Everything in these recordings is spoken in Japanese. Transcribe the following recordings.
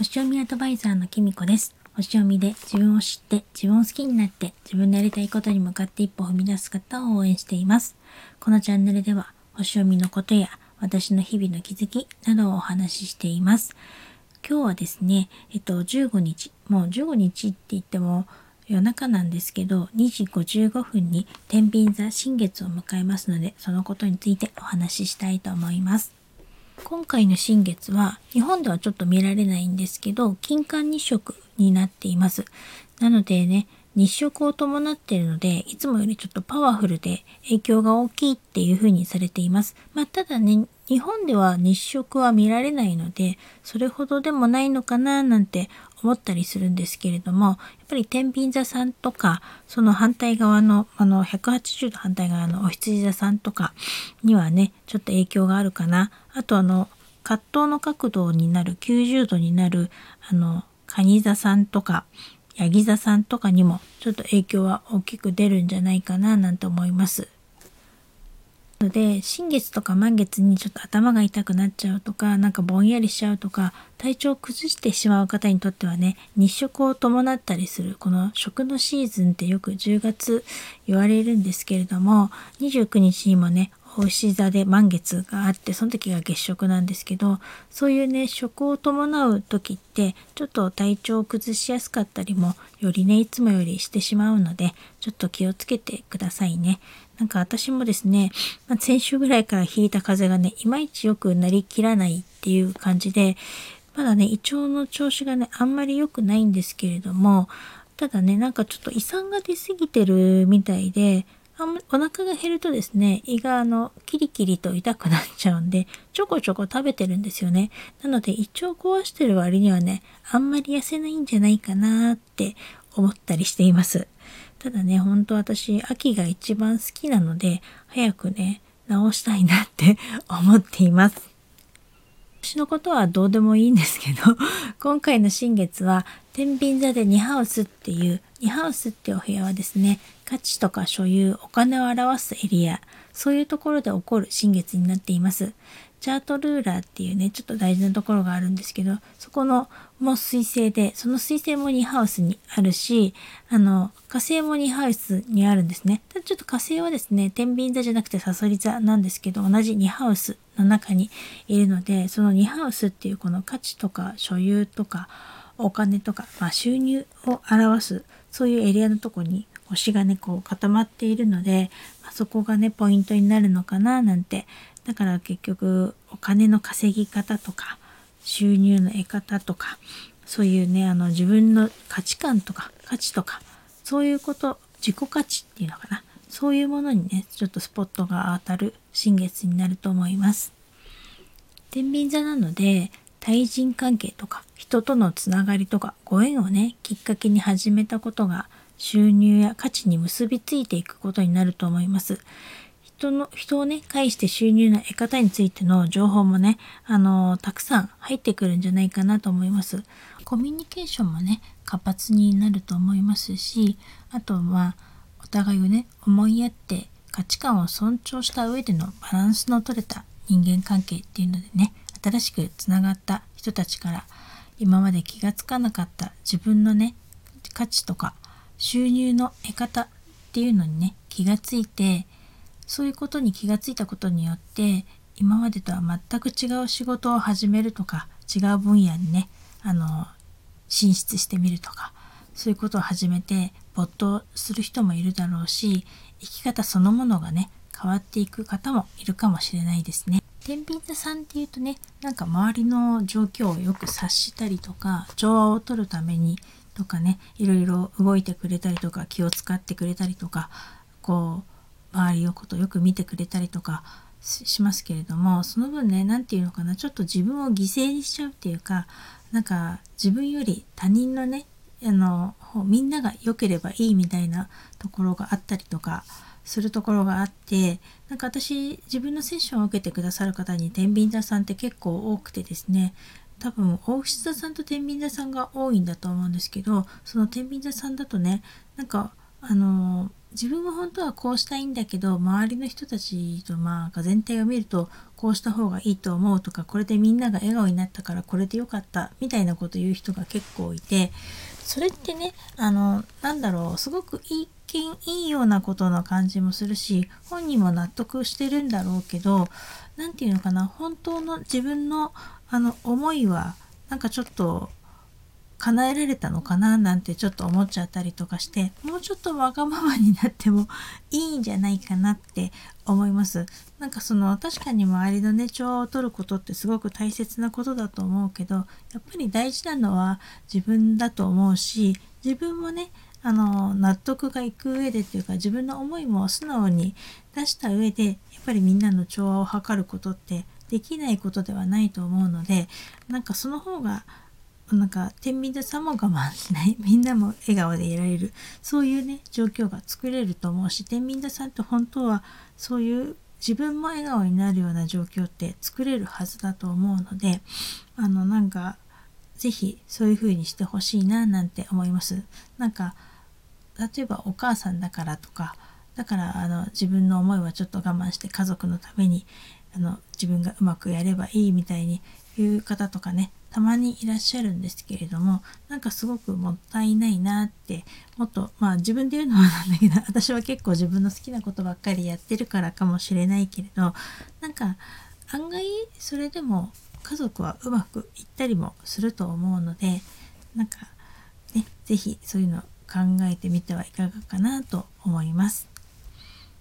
星読みアドバイザーのきみこです。星読みで自分を知って自分を好きになって自分のやりたいことに向かって一歩踏み出す方を応援しています。このチャンネルでは星読みのことや私の日々の気づきなどをお話ししています。今日はですね、えっと、15日、もう15日って言っても夜中なんですけど、2時55分に天秤座新月を迎えますので、そのことについてお話ししたいと思います。今回の新月は日本ではちょっと見られないんですけど金環日食になっています。なのでね日食を伴っているのでいつもよりちょっとパワフルで影響が大きいっていう風にされています。まあただね日本では日食は見られないのでそれほどでもないのかななんて思ったりするんですけれどもやっぱり天秤座さんとかその反対側のあの180度反対側のお羊座さんとかにはねちょっと影響があるかなあとあの葛藤の角度になる90度になるあの蟹座さんとかヤギ座さんとかにもちょっと影響は大きく出るんじゃないかななんて思います。ので新月とか満月にちょっと頭が痛くなっちゃうとかなんかぼんやりしちゃうとか体調を崩してしまう方にとってはね日食を伴ったりするこの食のシーズンってよく10月言われるんですけれども29日にもねお牛座で満月があってその時が月食なんですけどそういうね食を伴う時ってちょっと体調を崩しやすかったりもよりねいつもよりしてしまうのでちょっと気をつけてくださいね。なんか私もですね、まあ、先週ぐらいから引いた風がねいまいちよくなりきらないっていう感じでまだね胃腸の調子がねあんまり良くないんですけれどもただねなんかちょっと胃酸が出過ぎてるみたいでお腹が減るとですね胃があのキリキリと痛くなっちゃうんでちょこちょこ食べてるんですよね。なので胃腸壊してる割にはねあんまり痩せないんじゃないかなって思ったりしています。ただねほんと私秋が一番好きなので早くね治したいなって 思っています。私のことはどうでもいいんですけど今回の新月は天秤座で2ハウスっていう2ハウスってお部屋はですね価値とか所有お金を表すエリアそういうところで起こる新月になっています。チャートルーラーっていうねちょっと大事なところがあるんですけどそこのも水星でその水星も2ハウスにあるしあの火星も2ハウスにあるんですね。ただちょっと火星はですね天秤座じゃなくてサソリ座なんですけど同じ2ハウスの中にいるのでその2ハウスっていうこの価値とか所有とかお金とか、まあ、収入を表すそういうエリアのとこに星がねこう固まっているので、まあ、そこがねポイントになるのかななんてだから結局お金の稼ぎ方とか収入の得方とかそういうねあの自分の価値観とか価値とかそういうこと自己価値っていうのかなそういうものにねちょっとスポットが当たる新月になると思います。天秤座なので対人関係とか人とのつながりとかご縁をねきっかけに始めたことが収入や価値に結びついていくことになると思います。人の人をね介して収入の得方についての情報もねあのたくさん入ってくるんじゃないかなと思います。コミュニケーションもね活発になると思いますしあとはお互いをね思いやって価値観を尊重した上でのバランスの取れた人間関係っていうのでね新しくつながった人たちから今まで気がつかなかった自分のね価値とか収入の得方っていうのにね気がついてそういうことに気がついたことによって今までとは全く違う仕事を始めるとか違う分野にねあの進出してみるとかそういうことを始めて没頭する人もいるだろうし生き方そのものがね変わっていく方もいるかもしれないですね。天秤座さんっていうとねなんか周りの状況をよく察したりとか調和を取るためにとかねいろいろ動いてくれたりとか気を使ってくれたりとかこう周りのことをよく見てくれたりとかしますけれどもその分ね何て言うのかなちょっと自分を犠牲にしちゃうっていうかなんか自分より他人のねあのみんなが良ければいいみたいなところがあったりとかするところがあってなんか私自分のセッションを受けてくださる方に天秤座さんって結構多くてですね多分大牛座さんと天秤座さんが多いんだと思うんですけどその天秤座さんだとねなんかあの自分は本当はこうしたいんだけど周りの人たちとまあ全体を見るとこうした方がいいと思うとかこれでみんなが笑顔になったからこれでよかったみたいなこと言う人が結構いてそれってねあのなんだろうすごく一見いいようなことの感じもするし本人も納得してるんだろうけど何て言うのかな本当の自分のあの思いはなんかちょっと叶えられたのかななんてちょっと思っちゃったりとかしてもうちょっとわがままになっても いいんじゃないかなって思います。なんかその確かに周りのね調和を取ることってすごく大切なことだと思うけどやっぱり大事なのは自分だと思うし自分もねあの納得がいく上でっていうか自分の思いも素直に出した上でやっぱりみんなの調和を図ることってできないことではないと思うのでなんかその方がなんか天秤座さんも我慢しない みんなも笑顔でいられるそういうね状況が作れると思うし天秤座さんって本当はそういう自分も笑顔になるような状況って作れるはずだと思うのであのなんか是非そういう風にしてほしいななんて思います。なんか例えばお母さんだからとかだからあの自分の思いはちょっと我慢して家族のためにあの自分がうまくやればいいみたいに言う方とかねたまにいらっしゃるんですけれどもなんかすごくもったいないなってもっとまあ自分で言うのはなんだけど 私は結構自分の好きなことばっかりやってるからかもしれないけれどなんか案外それでも家族はうまくいったりもすると思うのでなんかね是非そういうの考えてみてはいかがかなと思います。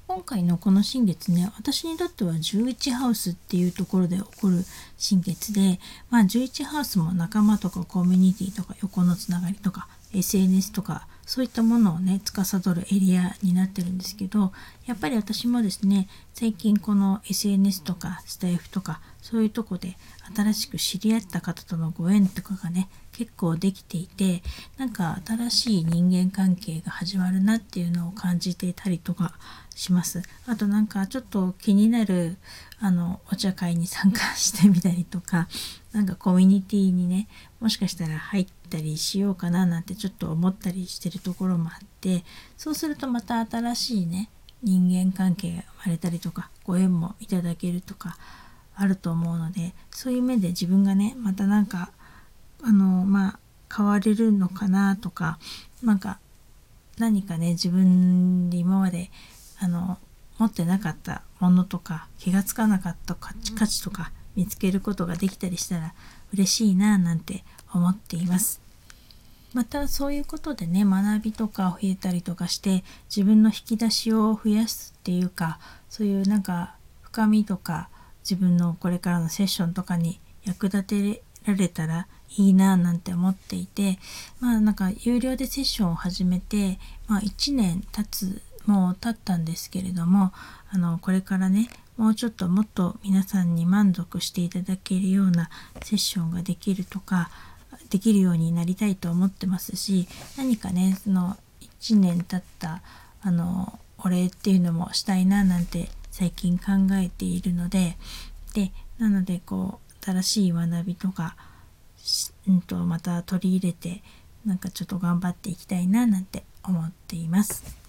今回のこの新月ね私にとっては11ハウスっていうところで起こる新月で、まあ、11ハウスも仲間とかコミュニティとか横のつながりとか SNS とかそういったものをね司るエリアになってるんですけどやっぱり私もですね最近この SNS とかスタイフとかそういうとこで新しく知り合った方とのご縁とかがね結構できていてなんか新しい人間関係が始まるなっていうのを感じていたりとかします。あとなんかちょっと気になるあのお茶会に参加してみたりとか なんかコミュニティにねもしかしたら入ったりしようかななんてちょっと思ったりしてるところもあってそうするとまた新しいね人間関係が生まれたりとかご縁もいただけるとかあると思うのでそういう面で自分がねまたなんかあのまあ変われるのかなとかなんか何かね自分で今まであの持ってなかったものとか気がつかなかった価値とか見つけることができたりしたら嬉しいななんて思っています。またそういうことでね学びとかを増えたりとかして自分の引き出しを増やすっていうかそういうなんか深みとか自分のこれからのセッションとかに役立てられたらいいななんて思っていてまあなんか有料でセッションを始めて、まあ、1年経つもう経ったんですけれどもあのこれからねもうちょっともっと皆さんに満足していただけるようなセッションができるとかできるようになりたいと思ってますし何かねその1年経ったあのお礼っていうのもしたいななんて最近考えているのででなのでこう新しい学びとか、うんと、また取り入れてなんかちょっと頑張っていきたいななんて思っています。